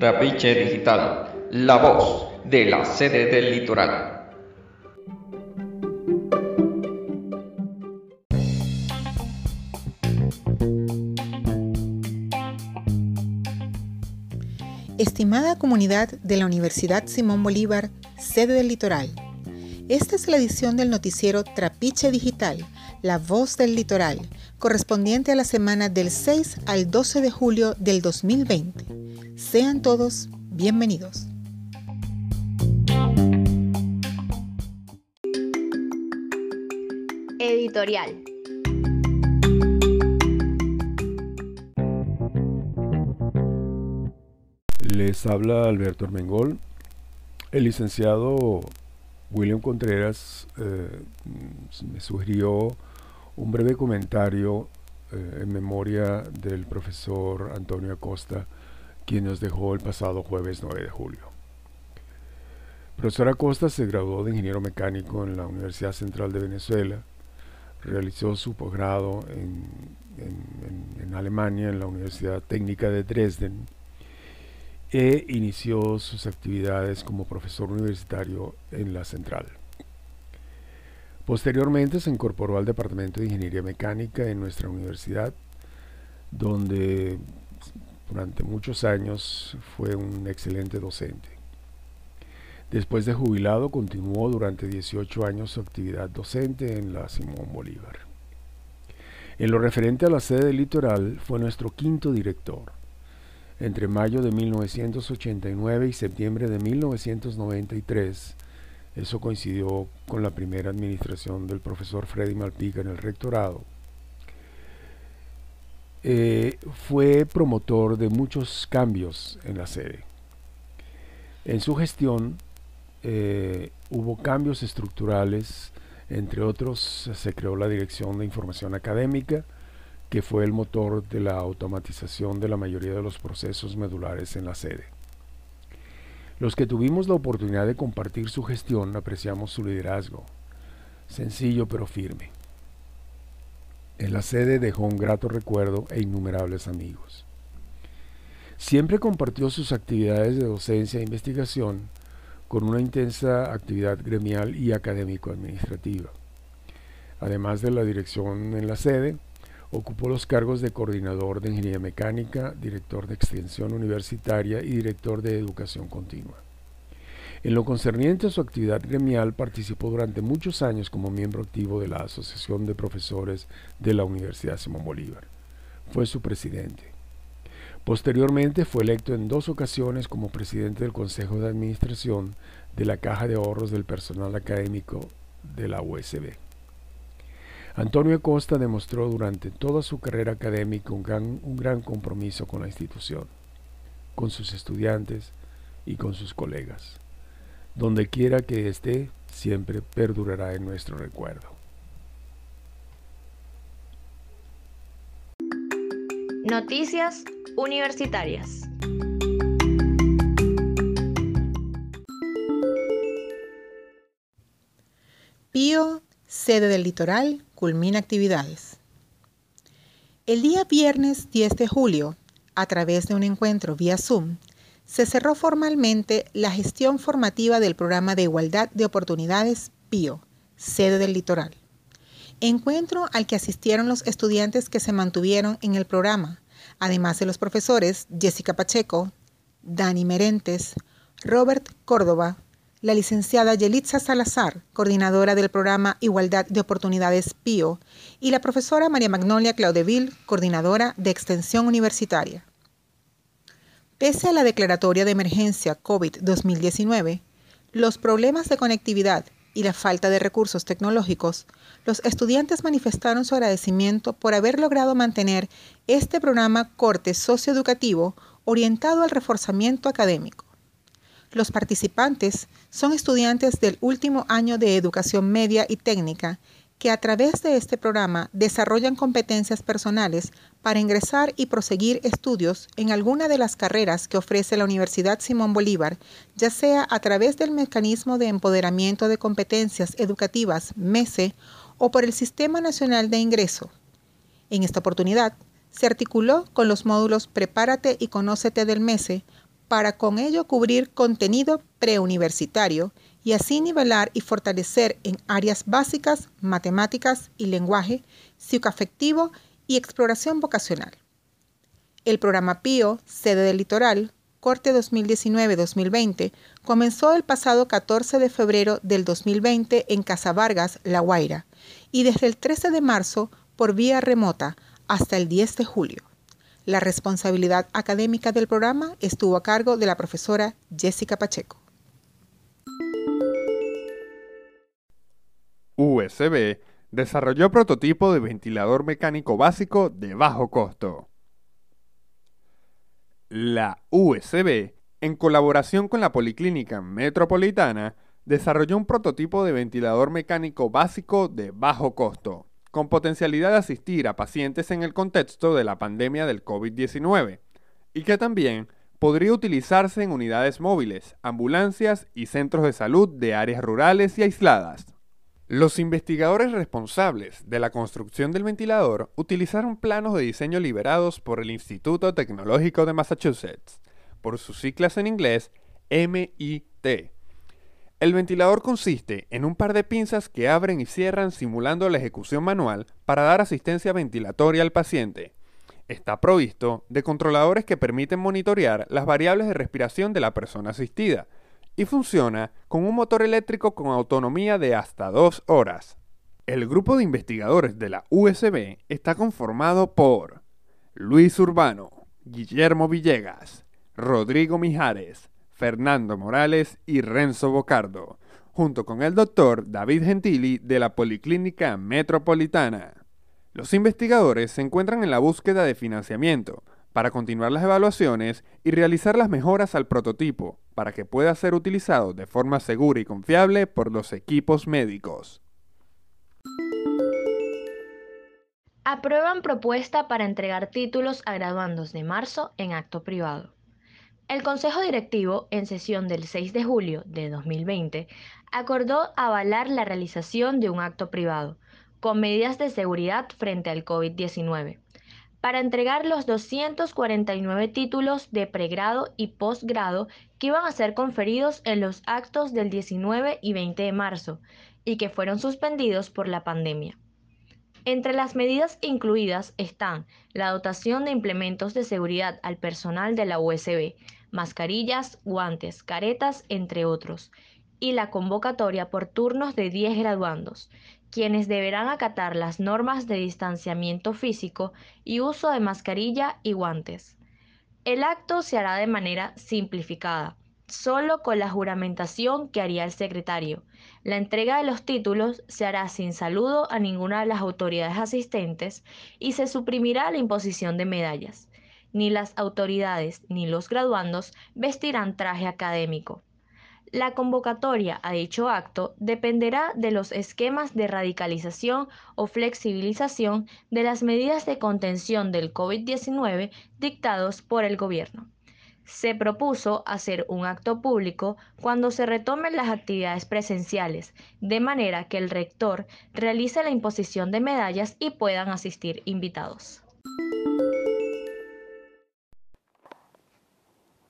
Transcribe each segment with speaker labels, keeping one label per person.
Speaker 1: Trapiche Digital, la voz de la sede del litoral.
Speaker 2: Estimada comunidad de la Universidad Simón Bolívar, sede del litoral, esta es la edición del noticiero Trapiche Digital, la voz del litoral, correspondiente a la semana del 6 al 12 de julio del 2020. Sean todos bienvenidos.
Speaker 3: Editorial.
Speaker 4: Les habla Alberto Armengol. El licenciado William Contreras eh, me sugirió un breve comentario eh, en memoria del profesor Antonio Acosta, quien nos dejó el pasado jueves 9 de julio. Profesor Acosta se graduó de ingeniero mecánico en la Universidad Central de Venezuela, realizó su posgrado en, en Alemania, en la Universidad Técnica de Dresden, e inició sus actividades como profesor universitario en la central. Posteriormente se incorporó al Departamento de Ingeniería Mecánica en nuestra universidad, donde durante muchos años fue un excelente docente. Después de jubilado continuó durante 18 años su actividad docente en la Simón Bolívar. En lo referente a la sede del litoral fue nuestro quinto director entre mayo de 1989 y septiembre de 1993. Eso coincidió con la primera administración del profesor Freddy Malpica en el rectorado. Eh, fue promotor de muchos cambios en la sede. En su gestión eh, hubo cambios estructurales, entre otros se creó la Dirección de Información Académica, que fue el motor de la automatización de la mayoría de los procesos medulares en la sede. Los que tuvimos la oportunidad de compartir su gestión apreciamos su liderazgo, sencillo pero firme. En la sede dejó un grato recuerdo e innumerables amigos. Siempre compartió sus actividades de docencia e investigación con una intensa actividad gremial y académico-administrativa. Además de la dirección en la sede, Ocupó los cargos de coordinador de ingeniería mecánica, director de extensión universitaria y director de educación continua. En lo concerniente a su actividad gremial, participó durante muchos años como miembro activo de la Asociación de Profesores de la Universidad Simón Bolívar. Fue su presidente. Posteriormente fue electo en dos ocasiones como presidente del Consejo de Administración de la Caja de Ahorros del Personal Académico de la USB. Antonio Acosta demostró durante toda su carrera académica un gran, un gran compromiso con la institución, con sus estudiantes y con sus colegas. Donde quiera que esté, siempre perdurará en nuestro recuerdo.
Speaker 3: Noticias Universitarias.
Speaker 2: Pío, sede del litoral, culmina actividades. El día viernes 10 de julio, a través de un encuentro vía Zoom, se cerró formalmente la gestión formativa del programa de igualdad de oportunidades PIO, sede del litoral. Encuentro al que asistieron los estudiantes que se mantuvieron en el programa, además de los profesores Jessica Pacheco, Dani Merentes, Robert Córdoba, la licenciada Yelitza Salazar, coordinadora del programa Igualdad de Oportunidades PIO, y la profesora María Magnolia Claudeville, coordinadora de Extensión Universitaria. Pese a la declaratoria de emergencia COVID-2019, los problemas de conectividad y la falta de recursos tecnológicos, los estudiantes manifestaron su agradecimiento por haber logrado mantener este programa corte socioeducativo orientado al reforzamiento académico. Los participantes son estudiantes del último año de educación media y técnica que a través de este programa desarrollan competencias personales para ingresar y proseguir estudios en alguna de las carreras que ofrece la Universidad Simón Bolívar, ya sea a través del mecanismo de empoderamiento de competencias educativas MESE o por el Sistema Nacional de Ingreso. En esta oportunidad, se articuló con los módulos Prepárate y Conócete del MESE para con ello cubrir contenido preuniversitario y así nivelar y fortalecer en áreas básicas, matemáticas y lenguaje, psicoafectivo y exploración vocacional. El programa PIO, sede del litoral, corte 2019-2020, comenzó el pasado 14 de febrero del 2020 en Casa Vargas, La Guaira, y desde el 13 de marzo por vía remota hasta el 10 de julio. La responsabilidad académica del programa estuvo a cargo de la profesora Jessica Pacheco.
Speaker 5: USB desarrolló prototipo de ventilador mecánico básico de bajo costo. La USB, en colaboración con la Policlínica Metropolitana, desarrolló un prototipo de ventilador mecánico básico de bajo costo, con potencialidad de asistir a pacientes en el contexto de la pandemia del COVID-19, y que también podría utilizarse en unidades móviles, ambulancias y centros de salud de áreas rurales y aisladas. Los investigadores responsables de la construcción del ventilador utilizaron planos de diseño liberados por el Instituto Tecnológico de Massachusetts, por sus siglas en inglés MIT. El ventilador consiste en un par de pinzas que abren y cierran simulando la ejecución manual para dar asistencia ventilatoria al paciente. Está provisto de controladores que permiten monitorear las variables de respiración de la persona asistida, y funciona con un motor eléctrico con autonomía de hasta dos horas. El grupo de investigadores de la USB está conformado por Luis Urbano, Guillermo Villegas, Rodrigo Mijares, Fernando Morales y Renzo Bocardo, junto con el doctor David Gentili de la Policlínica Metropolitana. Los investigadores se encuentran en la búsqueda de financiamiento para continuar las evaluaciones y realizar las mejoras al prototipo para que pueda ser utilizado de forma segura y confiable por los equipos médicos.
Speaker 3: Aprueban propuesta para entregar títulos a graduandos de marzo en acto privado. El Consejo Directivo, en sesión del 6 de julio de 2020, acordó avalar la realización de un acto privado, con medidas de seguridad frente al COVID-19 para entregar los 249 títulos de pregrado y posgrado que iban a ser conferidos en los actos del 19 y 20 de marzo y que fueron suspendidos por la pandemia. Entre las medidas incluidas están la dotación de implementos de seguridad al personal de la USB, mascarillas, guantes, caretas, entre otros, y la convocatoria por turnos de 10 graduandos, quienes deberán acatar las normas de distanciamiento físico y uso de mascarilla y guantes. El acto se hará de manera simplificada, solo con la juramentación que haría el secretario. La entrega de los títulos se hará sin saludo a ninguna de las autoridades asistentes y se suprimirá la imposición de medallas. Ni las autoridades ni los graduandos vestirán traje académico. La convocatoria a dicho acto dependerá de los esquemas de radicalización o flexibilización de las medidas de contención del COVID-19 dictados por el gobierno. Se propuso hacer un acto público cuando se retomen las actividades presenciales, de manera que el rector realice la imposición de medallas y puedan asistir invitados.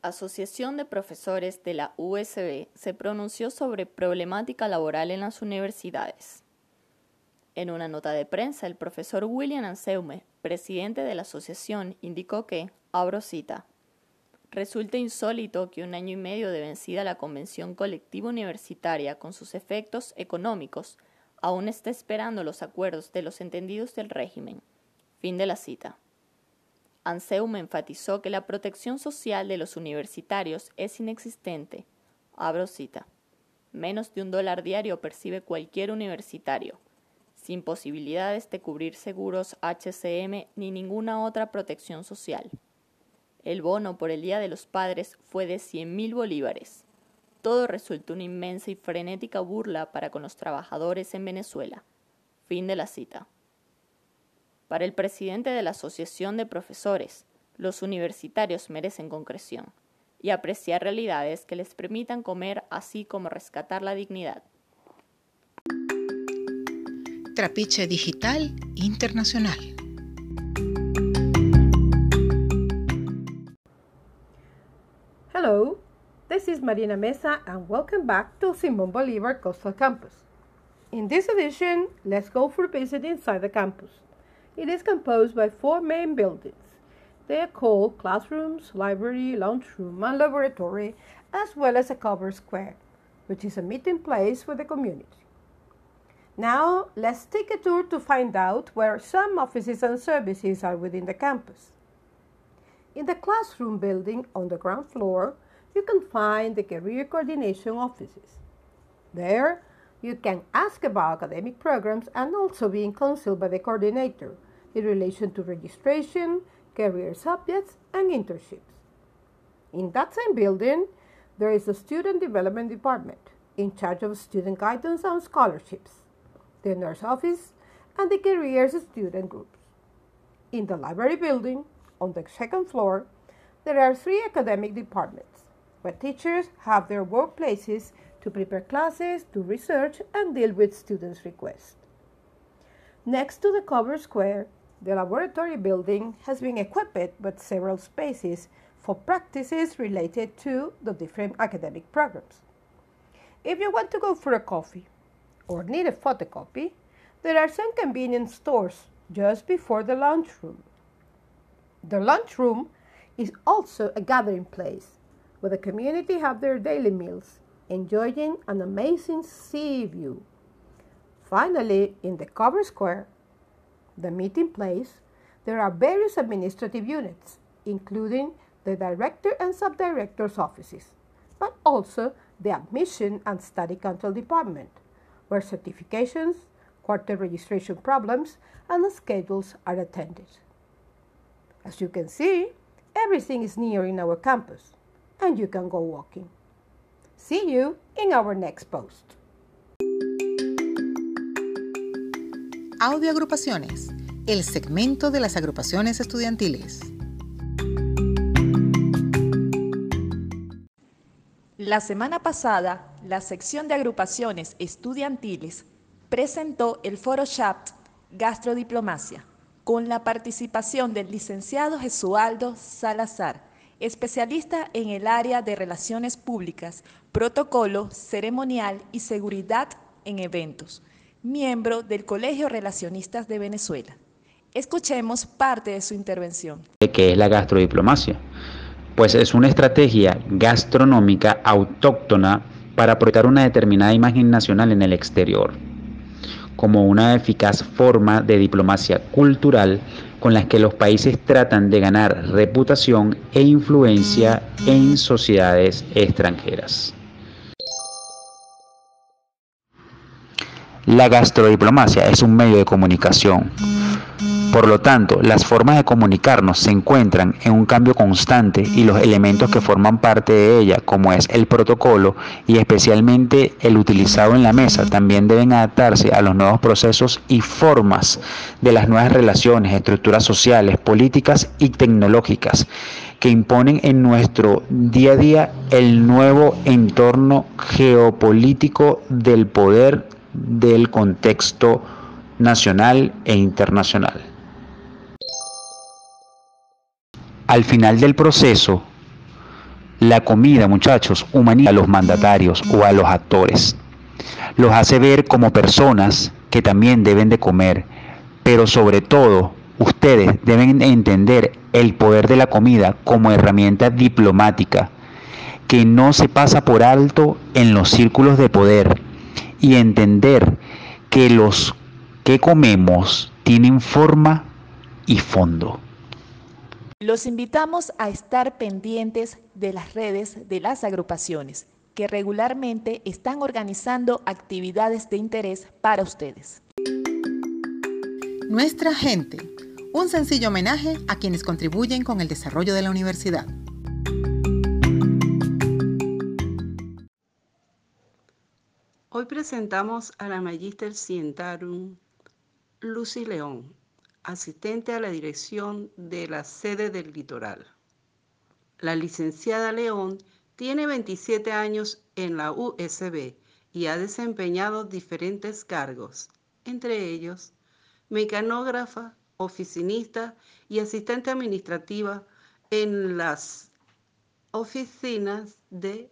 Speaker 6: Asociación de Profesores de la USB se pronunció sobre problemática laboral en las universidades. En una nota de prensa, el profesor William Anseume, presidente de la asociación, indicó que, abro cita, resulta insólito que un año y medio de vencida la Convención Colectiva Universitaria con sus efectos económicos aún esté esperando los acuerdos de los entendidos del régimen. Fin de la cita. Anseum enfatizó que la protección social de los universitarios es inexistente. Abro cita. Menos de un dólar diario percibe cualquier universitario, sin posibilidades de cubrir seguros HCM ni ninguna otra protección social. El bono por el Día de los Padres fue de 100 mil bolívares. Todo resultó una inmensa y frenética burla para con los trabajadores en Venezuela. Fin de la cita. Para el presidente de la Asociación de Profesores, los universitarios merecen concreción y apreciar realidades que les permitan comer así como rescatar la dignidad.
Speaker 2: Trapiche Digital Internacional.
Speaker 7: Hello, This is Marina Mesa, and welcome back to Simon Bolivar Coastal Campus. In this edition, let's go for a visit inside the campus. It is composed by four main buildings. They are called classrooms, library, lunchroom, and laboratory, as well as a covered square, which is a meeting place for the community. Now, let's take a tour to find out where some offices and services are within the campus. In the classroom building on the ground floor, you can find the career coordination offices. There, you can ask about academic programs and also be counseled by the coordinator in relation to registration, career subjects, and internships. In that same building, there is a student development department in charge of student guidance and scholarships, the nurse office, and the careers student groups. In the library building, on the second floor, there are three academic departments where teachers have their workplaces to prepare classes, do research, and deal with students' requests. Next to the cover square, the laboratory building has been equipped with several spaces for practices related to the different academic programs. If you want to go for a coffee or need a photocopy, there are some convenience stores just before the lunchroom. The lunchroom is also a gathering place where the community have their daily meals, enjoying an amazing sea view. Finally, in the cover square, the meeting place, there are various administrative units, including the director and subdirector's offices, but also the admission and study control department, where certifications, quarter registration problems, and schedules are attended. As you can see, everything is near in our campus, and you can go walking. See you in our next post.
Speaker 2: Audio Agrupaciones, el segmento de las agrupaciones estudiantiles.
Speaker 8: La semana pasada, la sección de agrupaciones estudiantiles presentó el foro CHAPT Gastrodiplomacia, con la participación del licenciado Jesualdo Salazar, especialista en el área de relaciones públicas, protocolo, ceremonial y seguridad en eventos, miembro del Colegio Relacionistas de Venezuela. Escuchemos parte de su intervención.
Speaker 9: ¿Qué es la gastrodiplomacia? Pues es una estrategia gastronómica autóctona para proyectar una determinada imagen nacional en el exterior, como una eficaz forma de diplomacia cultural con las que los países tratan de ganar reputación e influencia en sociedades extranjeras. La gastrodiplomacia es un medio de comunicación. Por lo tanto, las formas de comunicarnos se encuentran en un cambio constante y los elementos que forman parte de ella, como es el protocolo y especialmente el utilizado en la mesa, también deben adaptarse a los nuevos procesos y formas de las nuevas relaciones, estructuras sociales, políticas y tecnológicas que imponen en nuestro día a día el nuevo entorno geopolítico del poder del contexto nacional e internacional. Al final del proceso, la comida, muchachos, humaniza a los mandatarios o a los actores. Los hace ver como personas que también deben de comer, pero sobre todo ustedes deben entender el poder de la comida como herramienta diplomática que no se pasa por alto en los círculos de poder y entender que los que comemos tienen forma y fondo.
Speaker 8: Los invitamos a estar pendientes de las redes de las agrupaciones que regularmente están organizando actividades de interés para ustedes.
Speaker 2: Nuestra gente, un sencillo homenaje a quienes contribuyen con el desarrollo de la universidad.
Speaker 10: Hoy presentamos a la Magister Cientarum Lucy León, asistente a la dirección de la sede del litoral. La licenciada León tiene 27 años en la USB y ha desempeñado diferentes cargos, entre ellos mecanógrafa, oficinista y asistente administrativa en las oficinas de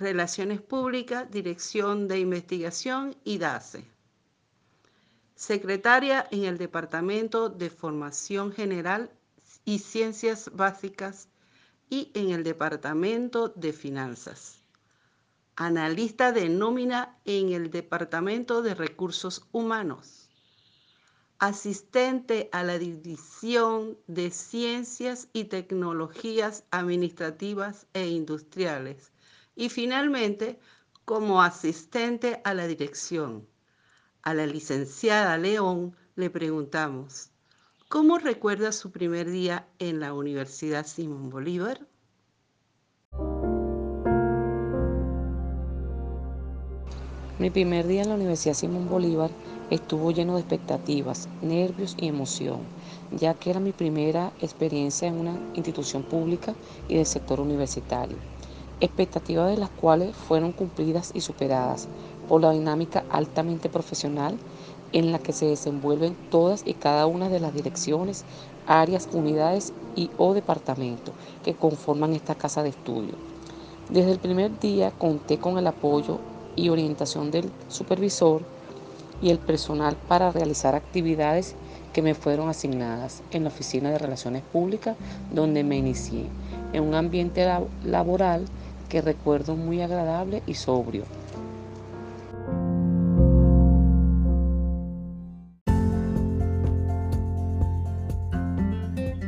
Speaker 10: Relaciones Públicas, Dirección de Investigación y DACE. Secretaria en el Departamento de Formación General y Ciencias Básicas y en el Departamento de Finanzas. Analista de nómina en el Departamento de Recursos Humanos. Asistente a la División de Ciencias y Tecnologías Administrativas e Industriales. Y finalmente, como asistente a la dirección. A la licenciada León le preguntamos, ¿cómo recuerda su primer día en la Universidad Simón Bolívar?
Speaker 11: Mi primer día en la Universidad Simón Bolívar estuvo lleno de expectativas, nervios y emoción, ya que era mi primera experiencia en una institución pública y del sector universitario. Expectativas de las cuales fueron cumplidas y superadas, por la dinámica altamente profesional en la que se desenvuelven todas y cada una de las direcciones, áreas, unidades y o departamentos que conforman esta casa de estudio. Desde el primer día conté con el apoyo y orientación del supervisor y el personal para realizar actividades que me fueron asignadas en la Oficina de Relaciones Públicas donde me inicié, en un ambiente laboral que recuerdo muy agradable y sobrio.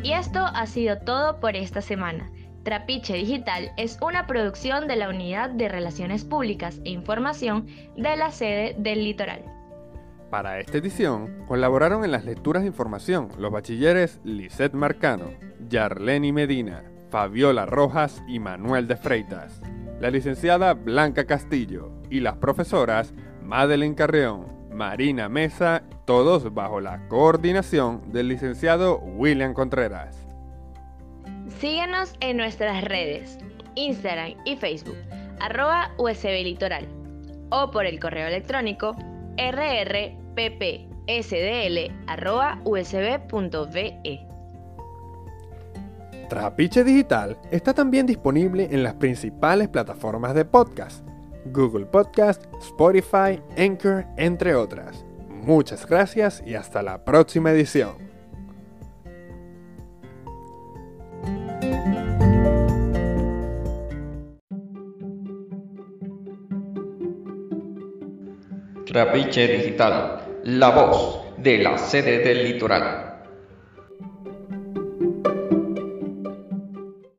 Speaker 3: Y esto ha sido todo por esta semana. Trapiche Digital es una producción de la Unidad de Relaciones Públicas e Información de la sede del Litoral.
Speaker 5: Para esta edición colaboraron en las lecturas de información los bachilleres Lisette Marcano, Yarleni Medina, Fabiola Rojas y Manuel de Freitas, la licenciada Blanca Castillo y las profesoras Madeleine Carreón, Marina Mesa, todos bajo la coordinación del licenciado William Contreras.
Speaker 3: Síguenos en nuestras redes, Instagram y Facebook, arroba USB Litoral, o por el correo electrónico
Speaker 5: Trapiche Digital está también disponible en las principales plataformas de podcast, Google Podcast, Spotify, Anchor, entre otras. Muchas gracias y hasta la próxima edición.
Speaker 1: Trapiche Digital, la voz de la sede del litoral.